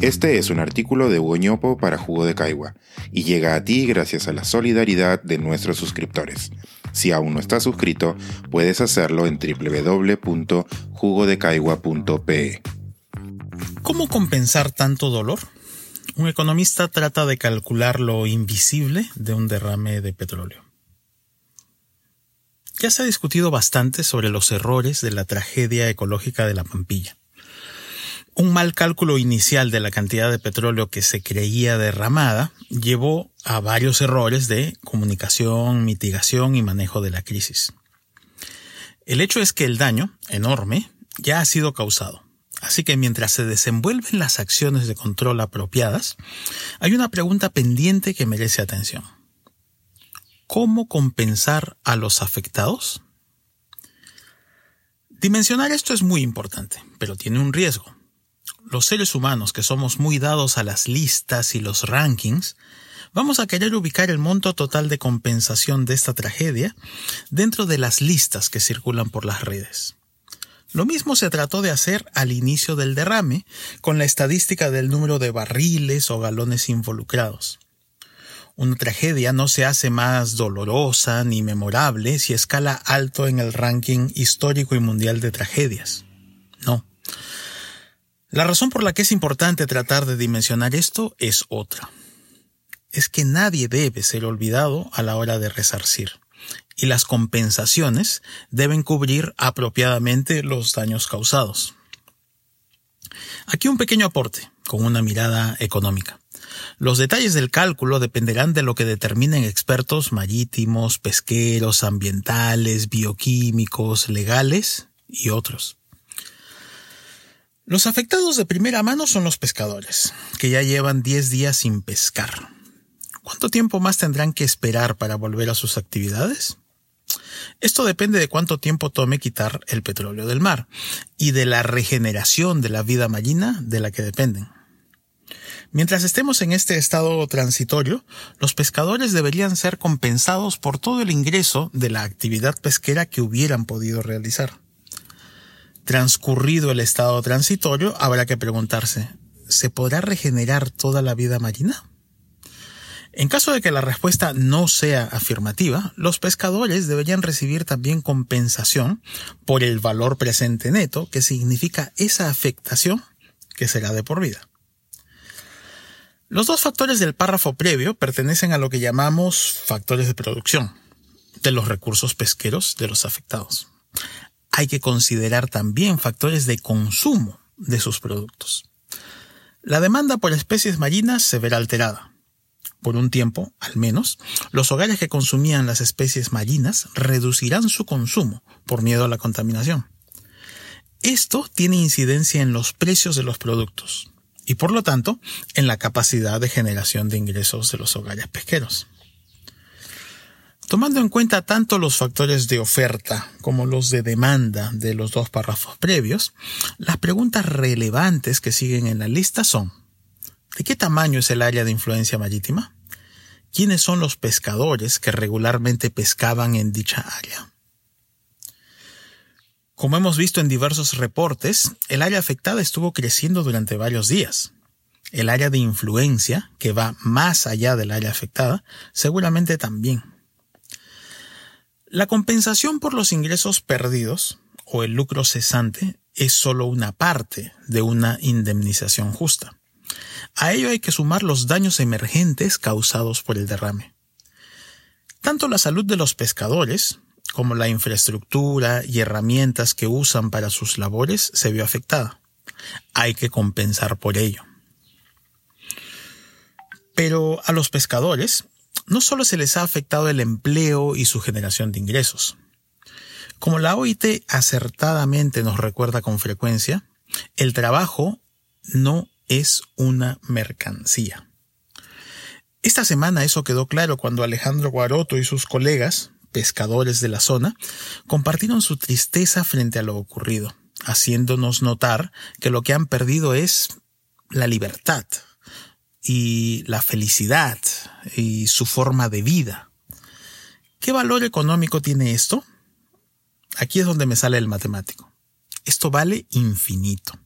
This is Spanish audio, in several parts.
Este es un artículo de Hugo para Jugo de Caigua y llega a ti gracias a la solidaridad de nuestros suscriptores. Si aún no estás suscrito, puedes hacerlo en www.jugodecaigua.pe. ¿Cómo compensar tanto dolor? Un economista trata de calcular lo invisible de un derrame de petróleo. Ya se ha discutido bastante sobre los errores de la tragedia ecológica de la Pampilla. Un mal cálculo inicial de la cantidad de petróleo que se creía derramada llevó a varios errores de comunicación, mitigación y manejo de la crisis. El hecho es que el daño, enorme, ya ha sido causado. Así que mientras se desenvuelven las acciones de control apropiadas, hay una pregunta pendiente que merece atención. ¿Cómo compensar a los afectados? Dimensionar esto es muy importante, pero tiene un riesgo. Los seres humanos que somos muy dados a las listas y los rankings, vamos a querer ubicar el monto total de compensación de esta tragedia dentro de las listas que circulan por las redes. Lo mismo se trató de hacer al inicio del derrame, con la estadística del número de barriles o galones involucrados. Una tragedia no se hace más dolorosa ni memorable si escala alto en el ranking histórico y mundial de tragedias. No. La razón por la que es importante tratar de dimensionar esto es otra. Es que nadie debe ser olvidado a la hora de resarcir, y las compensaciones deben cubrir apropiadamente los daños causados. Aquí un pequeño aporte, con una mirada económica. Los detalles del cálculo dependerán de lo que determinen expertos marítimos, pesqueros, ambientales, bioquímicos, legales y otros. Los afectados de primera mano son los pescadores, que ya llevan 10 días sin pescar. ¿Cuánto tiempo más tendrán que esperar para volver a sus actividades? Esto depende de cuánto tiempo tome quitar el petróleo del mar y de la regeneración de la vida marina de la que dependen. Mientras estemos en este estado transitorio, los pescadores deberían ser compensados por todo el ingreso de la actividad pesquera que hubieran podido realizar. Transcurrido el estado transitorio, habrá que preguntarse, ¿se podrá regenerar toda la vida marina? En caso de que la respuesta no sea afirmativa, los pescadores deberían recibir también compensación por el valor presente neto, que significa esa afectación que será de por vida. Los dos factores del párrafo previo pertenecen a lo que llamamos factores de producción de los recursos pesqueros de los afectados. Hay que considerar también factores de consumo de sus productos. La demanda por especies marinas se verá alterada. Por un tiempo, al menos, los hogares que consumían las especies marinas reducirán su consumo por miedo a la contaminación. Esto tiene incidencia en los precios de los productos, y por lo tanto en la capacidad de generación de ingresos de los hogares pesqueros. Tomando en cuenta tanto los factores de oferta como los de demanda de los dos párrafos previos, las preguntas relevantes que siguen en la lista son ¿De qué tamaño es el área de influencia marítima? ¿Quiénes son los pescadores que regularmente pescaban en dicha área? Como hemos visto en diversos reportes, el área afectada estuvo creciendo durante varios días. El área de influencia, que va más allá del área afectada, seguramente también. La compensación por los ingresos perdidos o el lucro cesante es solo una parte de una indemnización justa. A ello hay que sumar los daños emergentes causados por el derrame. Tanto la salud de los pescadores, como la infraestructura y herramientas que usan para sus labores, se vio afectada. Hay que compensar por ello. Pero a los pescadores no solo se les ha afectado el empleo y su generación de ingresos. Como la OIT acertadamente nos recuerda con frecuencia, el trabajo no es una mercancía. Esta semana eso quedó claro cuando Alejandro Guaroto y sus colegas pescadores de la zona, compartieron su tristeza frente a lo ocurrido, haciéndonos notar que lo que han perdido es la libertad y la felicidad y su forma de vida. ¿Qué valor económico tiene esto? Aquí es donde me sale el matemático. Esto vale infinito.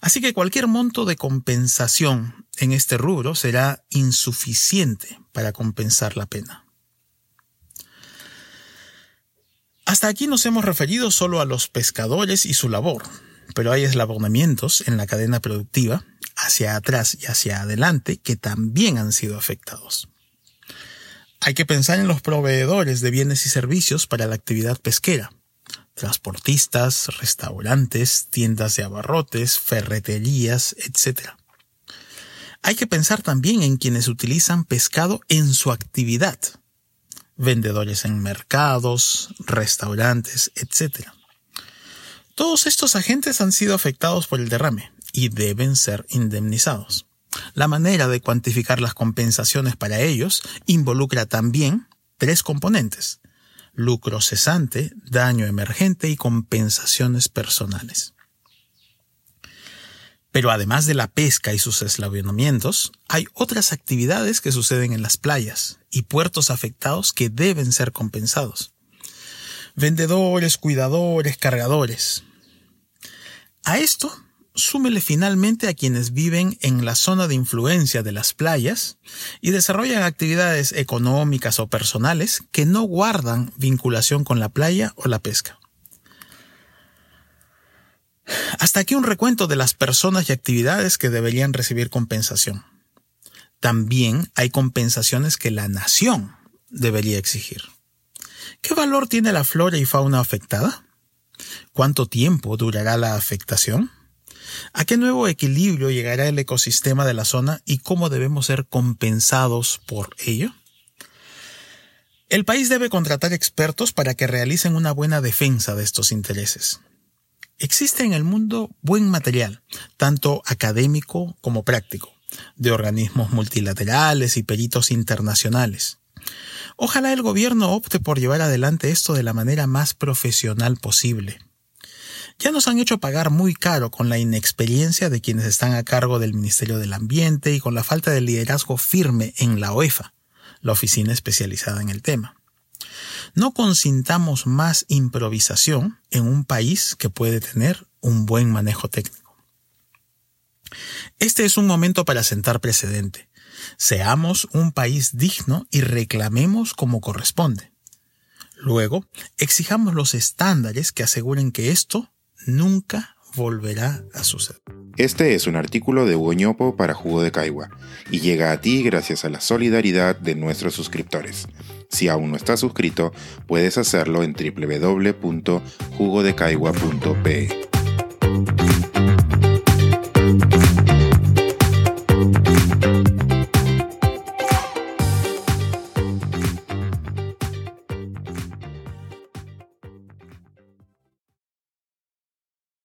Así que cualquier monto de compensación en este rubro será insuficiente para compensar la pena. Hasta aquí nos hemos referido solo a los pescadores y su labor, pero hay eslabonamientos en la cadena productiva, hacia atrás y hacia adelante, que también han sido afectados. Hay que pensar en los proveedores de bienes y servicios para la actividad pesquera, transportistas, restaurantes, tiendas de abarrotes, ferreterías, etc. Hay que pensar también en quienes utilizan pescado en su actividad, vendedores en mercados, restaurantes, etc. Todos estos agentes han sido afectados por el derrame y deben ser indemnizados. La manera de cuantificar las compensaciones para ellos involucra también tres componentes. Lucro cesante, daño emergente y compensaciones personales. Pero además de la pesca y sus eslabonamientos, hay otras actividades que suceden en las playas y puertos afectados que deben ser compensados. Vendedores, cuidadores, cargadores. A esto súmele finalmente a quienes viven en la zona de influencia de las playas y desarrollan actividades económicas o personales que no guardan vinculación con la playa o la pesca. Hasta aquí un recuento de las personas y actividades que deberían recibir compensación. También hay compensaciones que la nación debería exigir. ¿Qué valor tiene la flora y fauna afectada? ¿Cuánto tiempo durará la afectación? ¿A qué nuevo equilibrio llegará el ecosistema de la zona y cómo debemos ser compensados por ello? El país debe contratar expertos para que realicen una buena defensa de estos intereses. Existe en el mundo buen material, tanto académico como práctico, de organismos multilaterales y peritos internacionales. Ojalá el gobierno opte por llevar adelante esto de la manera más profesional posible. Ya nos han hecho pagar muy caro con la inexperiencia de quienes están a cargo del Ministerio del Ambiente y con la falta de liderazgo firme en la OEFA, la oficina especializada en el tema. No consintamos más improvisación en un país que puede tener un buen manejo técnico. Este es un momento para sentar precedente. Seamos un país digno y reclamemos como corresponde. Luego, exijamos los estándares que aseguren que esto nunca volverá a suceder. Este es un artículo de Hugo para Jugo de Caigua y llega a ti gracias a la solidaridad de nuestros suscriptores. Si aún no estás suscrito, puedes hacerlo en www.jugodecaigua.pe.